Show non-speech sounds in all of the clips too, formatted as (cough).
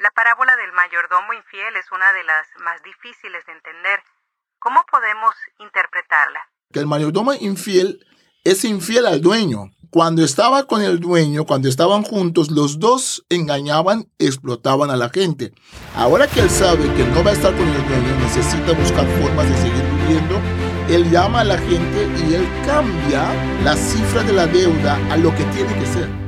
La parábola del mayordomo infiel es una de las más difíciles de entender. ¿Cómo podemos interpretarla? Que el mayordomo infiel es infiel al dueño. Cuando estaba con el dueño, cuando estaban juntos, los dos engañaban, explotaban a la gente. Ahora que él sabe que no va a estar con el dueño, necesita buscar formas de seguir viviendo, él llama a la gente y él cambia la cifra de la deuda a lo que tiene que ser.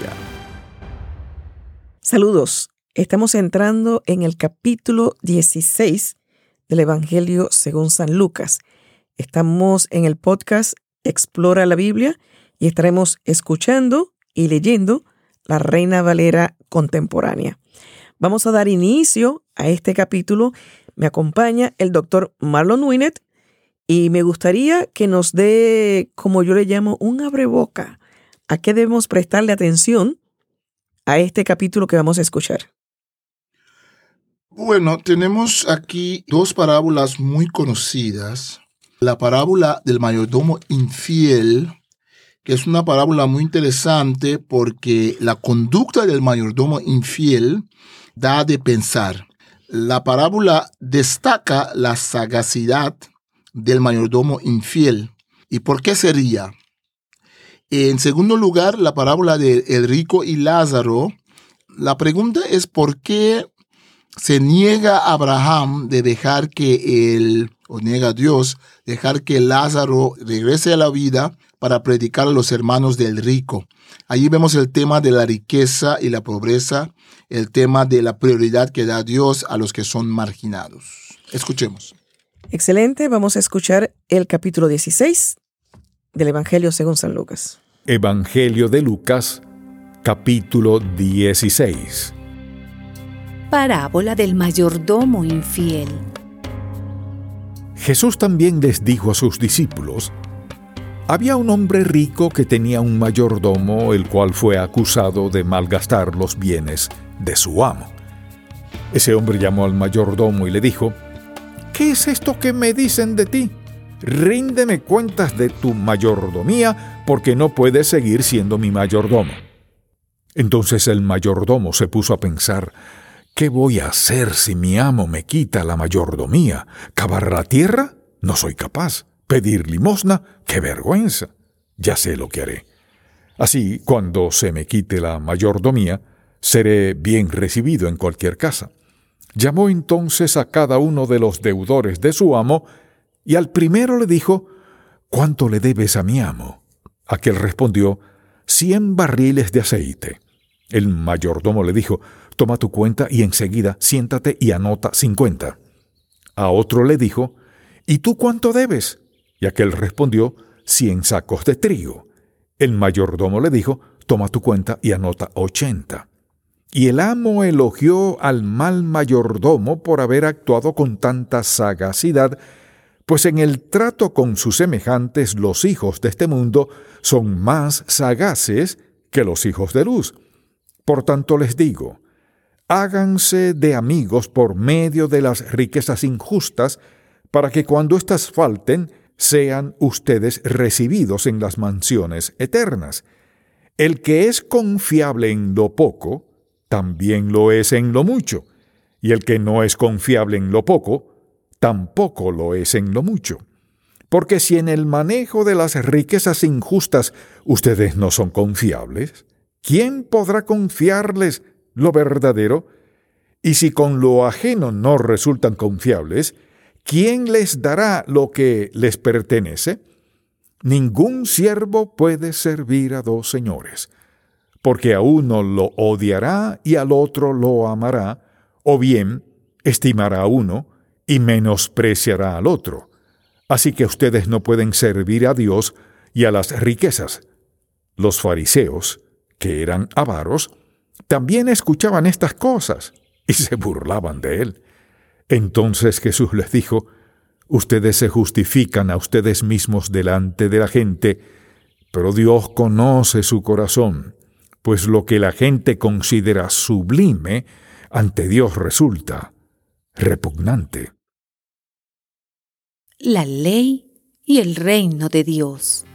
Saludos. Estamos entrando en el capítulo 16 del Evangelio según San Lucas. Estamos en el podcast Explora la Biblia y estaremos escuchando y leyendo la Reina Valera contemporánea. Vamos a dar inicio a este capítulo. Me acompaña el doctor Marlon Winnet y me gustaría que nos dé, como yo le llamo, un abreboca. ¿A qué debemos prestarle atención a este capítulo que vamos a escuchar? Bueno, tenemos aquí dos parábolas muy conocidas la parábola del mayordomo infiel, que es una parábola muy interesante porque la conducta del mayordomo infiel da de pensar. La parábola destaca la sagacidad del mayordomo infiel. ¿Y por qué sería? En segundo lugar, la parábola de el rico y Lázaro. La pregunta es por qué se niega Abraham de dejar que el o niega a Dios, dejar que Lázaro regrese a la vida para predicar a los hermanos del rico. Allí vemos el tema de la riqueza y la pobreza, el tema de la prioridad que da Dios a los que son marginados. Escuchemos. Excelente, vamos a escuchar el capítulo 16 del Evangelio según San Lucas. Evangelio de Lucas, capítulo 16. Parábola del mayordomo infiel. Jesús también les dijo a sus discípulos, había un hombre rico que tenía un mayordomo el cual fue acusado de malgastar los bienes de su amo. Ese hombre llamó al mayordomo y le dijo, ¿Qué es esto que me dicen de ti? Ríndeme cuentas de tu mayordomía porque no puedes seguir siendo mi mayordomo. Entonces el mayordomo se puso a pensar, ¿Qué voy a hacer si mi amo me quita la mayordomía? ¿Cavar la tierra? No soy capaz. ¿Pedir limosna? ¡Qué vergüenza! Ya sé lo que haré. Así, cuando se me quite la mayordomía, seré bien recibido en cualquier casa. Llamó entonces a cada uno de los deudores de su amo, y al primero le dijo, ¿Cuánto le debes a mi amo? Aquel respondió, cien barriles de aceite. El mayordomo le dijo, toma tu cuenta y enseguida siéntate y anota cincuenta. A otro le dijo, ¿Y tú cuánto debes? Y aquel respondió, cien sacos de trigo. El mayordomo le dijo, toma tu cuenta y anota ochenta. Y el amo elogió al mal mayordomo por haber actuado con tanta sagacidad, pues en el trato con sus semejantes los hijos de este mundo son más sagaces que los hijos de luz. Por tanto les digo, háganse de amigos por medio de las riquezas injustas, para que cuando éstas falten, sean ustedes recibidos en las mansiones eternas. El que es confiable en lo poco, también lo es en lo mucho, y el que no es confiable en lo poco, tampoco lo es en lo mucho. Porque si en el manejo de las riquezas injustas ustedes no son confiables, ¿quién podrá confiarles lo verdadero? Y si con lo ajeno no resultan confiables, ¿quién les dará lo que les pertenece? Ningún siervo puede servir a dos señores, porque a uno lo odiará y al otro lo amará, o bien estimará a uno y menospreciará al otro. Así que ustedes no pueden servir a Dios y a las riquezas. Los fariseos, que eran avaros, también escuchaban estas cosas y se burlaban de él. Entonces Jesús les dijo, Ustedes se justifican a ustedes mismos delante de la gente, pero Dios conoce su corazón, pues lo que la gente considera sublime, ante Dios resulta repugnante. La ley y el reino de Dios.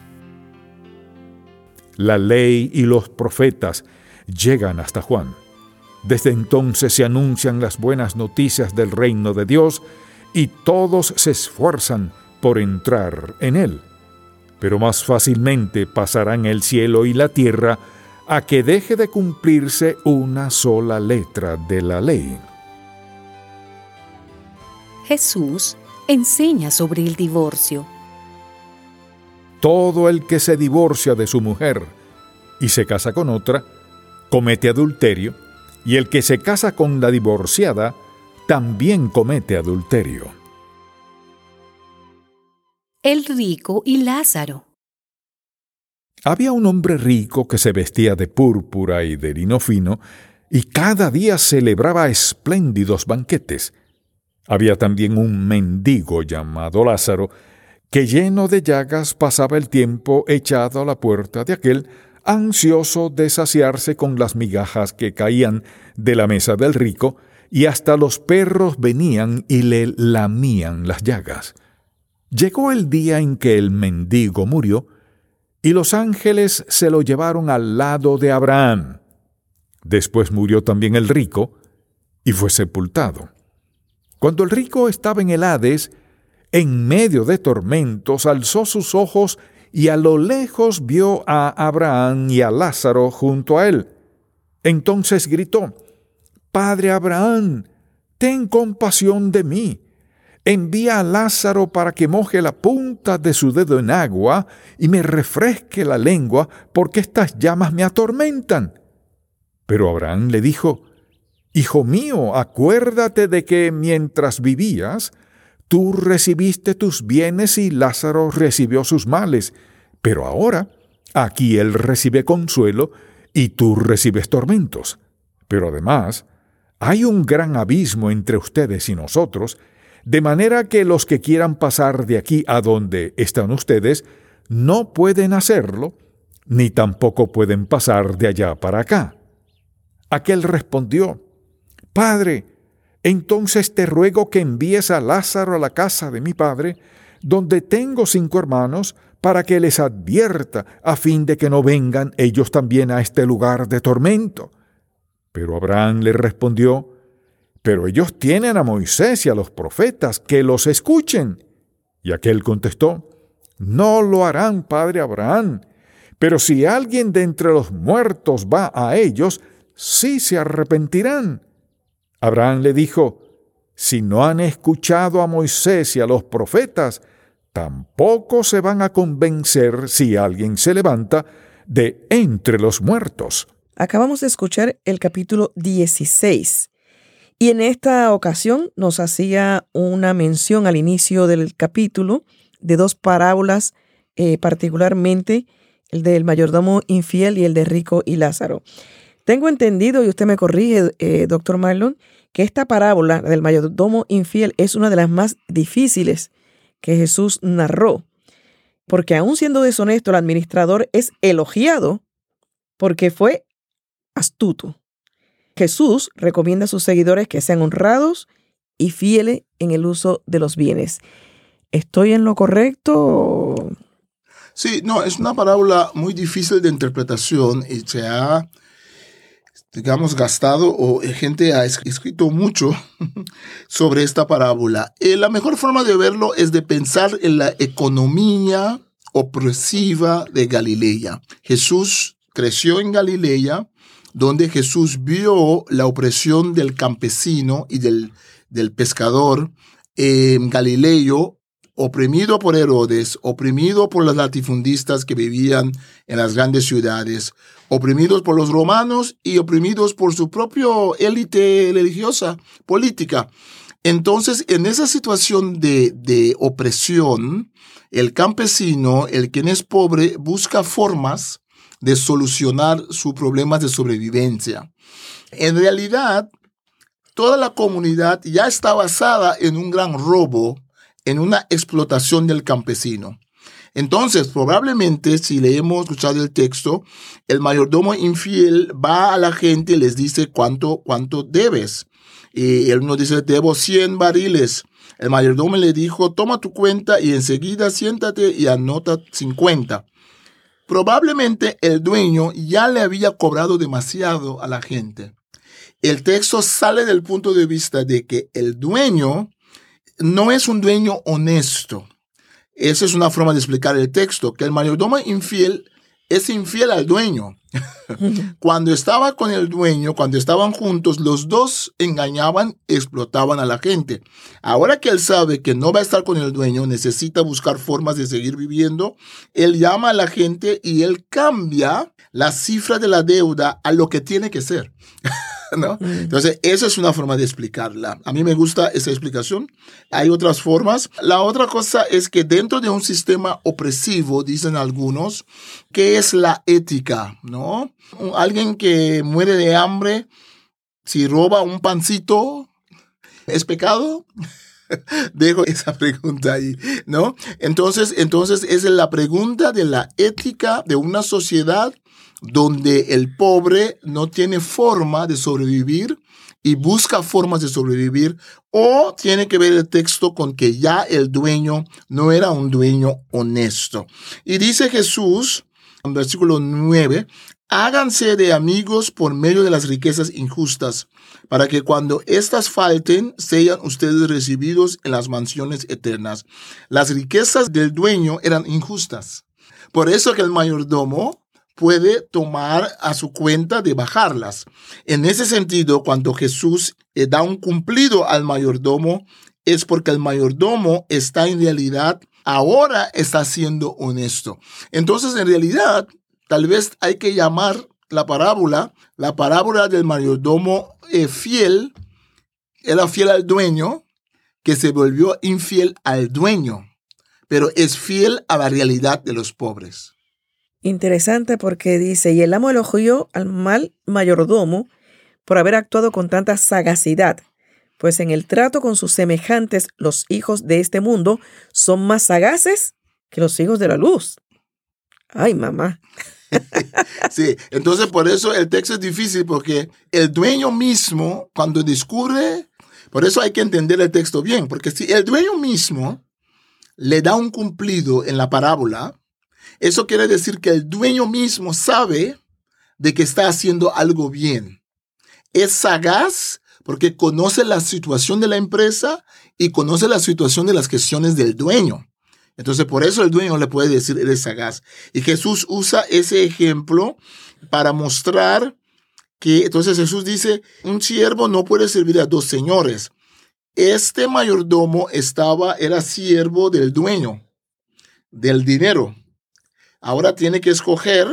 La ley y los profetas llegan hasta Juan. Desde entonces se anuncian las buenas noticias del reino de Dios y todos se esfuerzan por entrar en él. Pero más fácilmente pasarán el cielo y la tierra a que deje de cumplirse una sola letra de la ley. Jesús enseña sobre el divorcio. Todo el que se divorcia de su mujer y se casa con otra, comete adulterio, y el que se casa con la divorciada, también comete adulterio. El rico y Lázaro. Había un hombre rico que se vestía de púrpura y de lino fino, y cada día celebraba espléndidos banquetes. Había también un mendigo llamado Lázaro, que lleno de llagas pasaba el tiempo echado a la puerta de aquel, ansioso de saciarse con las migajas que caían de la mesa del rico, y hasta los perros venían y le lamían las llagas. Llegó el día en que el mendigo murió, y los ángeles se lo llevaron al lado de Abraham. Después murió también el rico, y fue sepultado. Cuando el rico estaba en el Hades, en medio de tormentos, alzó sus ojos y a lo lejos vio a Abraham y a Lázaro junto a él. Entonces gritó, Padre Abraham, ten compasión de mí. Envía a Lázaro para que moje la punta de su dedo en agua y me refresque la lengua, porque estas llamas me atormentan. Pero Abraham le dijo, Hijo mío, acuérdate de que mientras vivías, tú recibiste tus bienes y Lázaro recibió sus males, pero ahora aquí él recibe consuelo y tú recibes tormentos. Pero además, hay un gran abismo entre ustedes y nosotros, de manera que los que quieran pasar de aquí a donde están ustedes no pueden hacerlo, ni tampoco pueden pasar de allá para acá. Aquel respondió, Padre, entonces te ruego que envíes a Lázaro a la casa de mi padre, donde tengo cinco hermanos, para que les advierta, a fin de que no vengan ellos también a este lugar de tormento. Pero Abraham le respondió, Pero ellos tienen a Moisés y a los profetas, que los escuchen. Y aquel contestó, No lo harán, padre Abraham, pero si alguien de entre los muertos va a ellos, sí se arrepentirán. Abraham le dijo, Si no han escuchado a Moisés y a los profetas, tampoco se van a convencer si alguien se levanta de entre los muertos. Acabamos de escuchar el capítulo 16 y en esta ocasión nos hacía una mención al inicio del capítulo de dos parábolas, eh, particularmente el del mayordomo infiel y el de rico y Lázaro. Tengo entendido, y usted me corrige, eh, doctor Marlon, que esta parábola del mayordomo infiel es una de las más difíciles que Jesús narró, porque aún siendo deshonesto, el administrador es elogiado porque fue astuto. Jesús recomienda a sus seguidores que sean honrados y fieles en el uso de los bienes. ¿Estoy en lo correcto? Sí, no, es una parábola muy difícil de interpretación y se ha, digamos, gastado o gente ha escrito mucho (laughs) sobre esta parábola. Eh, la mejor forma de verlo es de pensar en la economía opresiva de Galilea. Jesús creció en Galilea, donde Jesús vio la opresión del campesino y del, del pescador en Galileo, oprimido por Herodes, oprimido por los latifundistas que vivían en las grandes ciudades, oprimidos por los romanos y oprimidos por su propio élite religiosa, política. Entonces, en esa situación de, de opresión, el campesino, el quien es pobre, busca formas de solucionar sus problemas de sobrevivencia. En realidad, toda la comunidad ya está basada en un gran robo, en una explotación del campesino. Entonces, probablemente, si le hemos escuchado el texto, el mayordomo infiel va a la gente y les dice cuánto, cuánto debes. Y él nos dice, debo 100 barriles. El mayordomo le dijo, toma tu cuenta y enseguida siéntate y anota 50. Probablemente el dueño ya le había cobrado demasiado a la gente. El texto sale del punto de vista de que el dueño no es un dueño honesto. Esa es una forma de explicar el texto, que el mayordomo infiel es infiel al dueño. (laughs) cuando estaba con el dueño, cuando estaban juntos, los dos engañaban, explotaban a la gente. Ahora que él sabe que no va a estar con el dueño, necesita buscar formas de seguir viviendo, él llama a la gente y él cambia la cifra de la deuda a lo que tiene que ser. (laughs) (laughs) ¿no? Entonces, esa es una forma de explicarla. A mí me gusta esa explicación. Hay otras formas. La otra cosa es que dentro de un sistema opresivo, dicen algunos, ¿qué es la ética? ¿No? Alguien que muere de hambre, si roba un pancito, ¿es pecado? (laughs) Dejo esa pregunta ahí, ¿no? Entonces, entonces es la pregunta de la ética de una sociedad donde el pobre no tiene forma de sobrevivir y busca formas de sobrevivir, o tiene que ver el texto con que ya el dueño no era un dueño honesto. Y dice Jesús, en versículo 9, háganse de amigos por medio de las riquezas injustas, para que cuando éstas falten, sean ustedes recibidos en las mansiones eternas. Las riquezas del dueño eran injustas. Por eso que el mayordomo puede tomar a su cuenta de bajarlas. En ese sentido, cuando Jesús eh, da un cumplido al mayordomo, es porque el mayordomo está en realidad, ahora está siendo honesto. Entonces, en realidad, tal vez hay que llamar la parábola, la parábola del mayordomo eh, fiel, era fiel al dueño, que se volvió infiel al dueño, pero es fiel a la realidad de los pobres. Interesante porque dice, y el amo elogió al mal mayordomo por haber actuado con tanta sagacidad, pues en el trato con sus semejantes los hijos de este mundo son más sagaces que los hijos de la luz. Ay, mamá. (laughs) sí, entonces por eso el texto es difícil porque el dueño mismo cuando descubre, por eso hay que entender el texto bien, porque si el dueño mismo le da un cumplido en la parábola, eso quiere decir que el dueño mismo sabe de que está haciendo algo bien. Es sagaz porque conoce la situación de la empresa y conoce la situación de las gestiones del dueño. Entonces, por eso el dueño le puede decir, eres sagaz. Y Jesús usa ese ejemplo para mostrar que, entonces Jesús dice, un siervo no puede servir a dos señores. Este mayordomo estaba, era siervo del dueño, del dinero. Ahora tiene que escoger.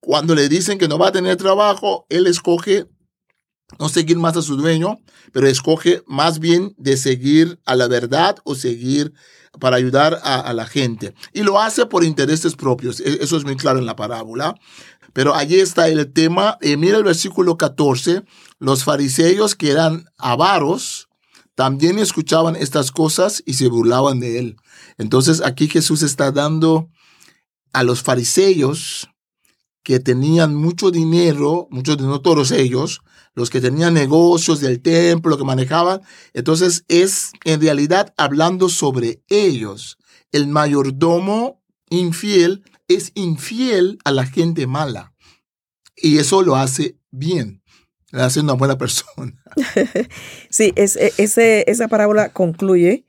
Cuando le dicen que no va a tener trabajo, él escoge no seguir más a su dueño, pero escoge más bien de seguir a la verdad o seguir para ayudar a, la gente. Y lo hace por intereses propios. E, eso es muy claro en la parábola. Pero allí está el tema. Eh, mira el versículo 14. Los fariseos que eran avaros también escuchaban estas cosas y se burlaban de él. Entonces aquí Jesús está dando a los fariseos que tenían mucho dinero, muchos de no todos ellos, los que tenían negocios del templo, que manejaban. Entonces es en realidad hablando sobre ellos. El mayordomo infiel es infiel a la gente mala. Y eso lo hace bien. Le hace una buena persona. (laughs) sí, es, e, ese, esa parábola concluye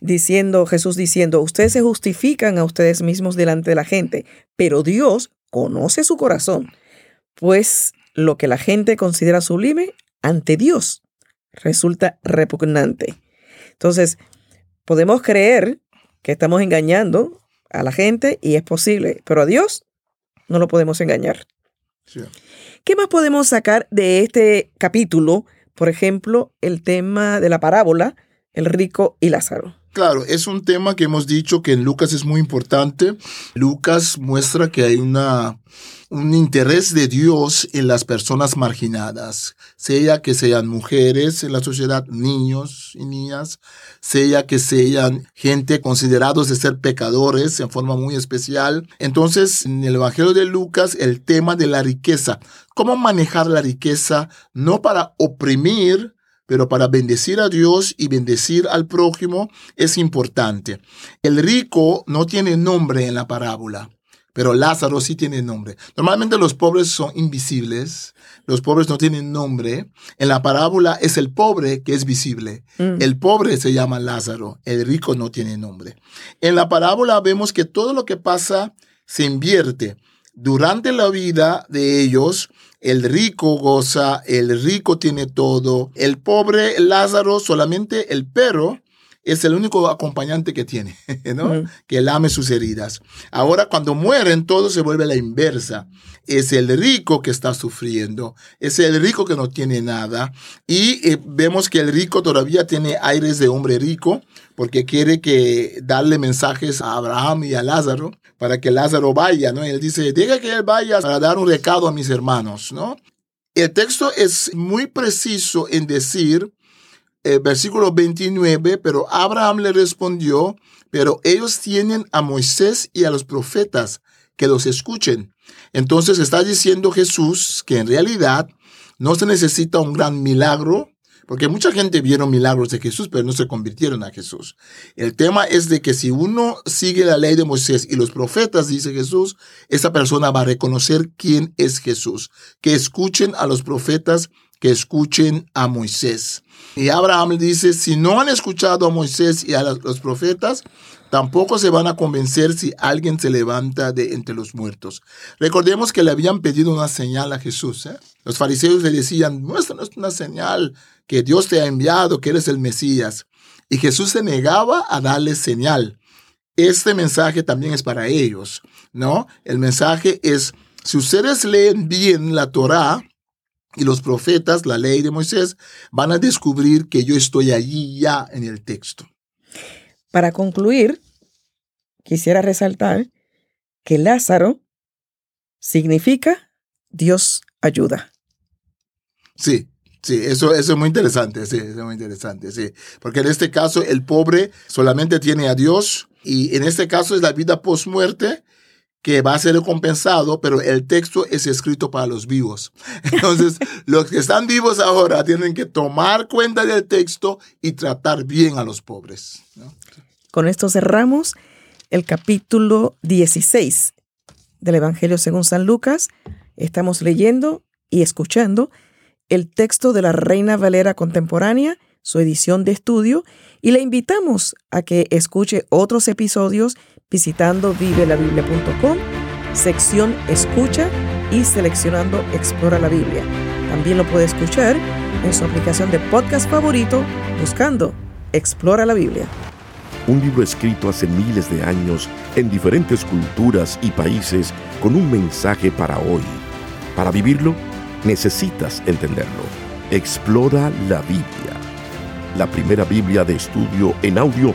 diciendo, Jesús diciendo, ustedes se justifican a ustedes mismos delante de la gente, pero Dios conoce su corazón, pues lo que la gente considera sublime ante Dios resulta repugnante. Entonces, podemos creer que estamos engañando a la gente y es posible, pero a Dios no lo podemos engañar. ¿Qué más podemos sacar de este capítulo? Por ejemplo, el tema de la parábola, el rico y Lázaro. Claro, es un tema que hemos dicho que en Lucas es muy importante. Lucas muestra que hay una, un interés de Dios en las personas marginadas, sea que sean mujeres en la sociedad, niños y niñas, sea que sean gente considerados de ser pecadores en forma muy especial. Entonces, en el Evangelio de Lucas, el tema de la riqueza, cómo manejar la riqueza, no para oprimir, pero para bendecir a Dios y bendecir al prójimo es importante. El rico no tiene nombre en la parábola, pero Lázaro sí tiene nombre. Normalmente los pobres son invisibles, los pobres no tienen nombre. En la parábola es el pobre que es visible. Mm. El pobre se llama Lázaro, el rico no tiene nombre. En la parábola vemos que todo lo que pasa se invierte. Durante la vida de ellos, el rico goza, el rico tiene todo, el pobre Lázaro solamente el perro es el único acompañante que tiene, (laughs) ¿no? Que lame sus heridas. Ahora, cuando mueren, todo se vuelve a la inversa. Es el rico que está sufriendo, es el rico que no tiene nada. Y eh, vemos que el rico todavía tiene aires de hombre rico, porque quiere que darle mensajes a Abraham y a Lázaro para que Lázaro vaya, ¿no? él dice, diga que él vaya para dar un recado a mis hermanos, ¿no? El texto es muy preciso en decir, eh, versículo 29, pero Abraham le respondió, pero ellos tienen a Moisés y a los profetas que los escuchen. Entonces está diciendo Jesús que en realidad no se necesita un gran milagro porque mucha gente vieron milagros de Jesús, pero no se convirtieron a Jesús. El tema es de que si uno sigue la ley de Moisés y los profetas, dice Jesús, esa persona va a reconocer quién es Jesús. Que escuchen a los profetas, que escuchen a Moisés. Y Abraham dice, si no han escuchado a Moisés y a los profetas, Tampoco se van a convencer si alguien se levanta de entre los muertos. Recordemos que le habían pedido una señal a Jesús. ¿eh? Los fariseos le decían, muéstranos una señal que Dios te ha enviado, que eres el Mesías. Y Jesús se negaba a darle señal. Este mensaje también es para ellos, ¿no? El mensaje es, si ustedes leen bien la Torá y los profetas, la ley de Moisés, van a descubrir que yo estoy allí ya en el texto. Para concluir, quisiera resaltar que Lázaro significa Dios ayuda. Sí, sí, eso, eso, es muy interesante, sí, es muy interesante, sí. Porque en este caso el pobre solamente tiene a Dios y en este caso es la vida post-muerte que va a ser recompensado, pero el texto es escrito para los vivos. (laughs) Entonces, los que están vivos ahora tienen que tomar cuenta del texto y tratar bien a los pobres. Con esto cerramos el capítulo 16 del Evangelio según San Lucas. Estamos leyendo y escuchando el texto de la Reina Valera Contemporánea, su edición de estudio, y le invitamos a que escuche otros episodios visitando vivelabiblia.com, sección Escucha y seleccionando Explora la Biblia. También lo puede escuchar en su aplicación de podcast favorito buscando Explora la Biblia un libro escrito hace miles de años en diferentes culturas y países con un mensaje para hoy. Para vivirlo, necesitas entenderlo. Explora la Biblia, la primera Biblia de estudio en audio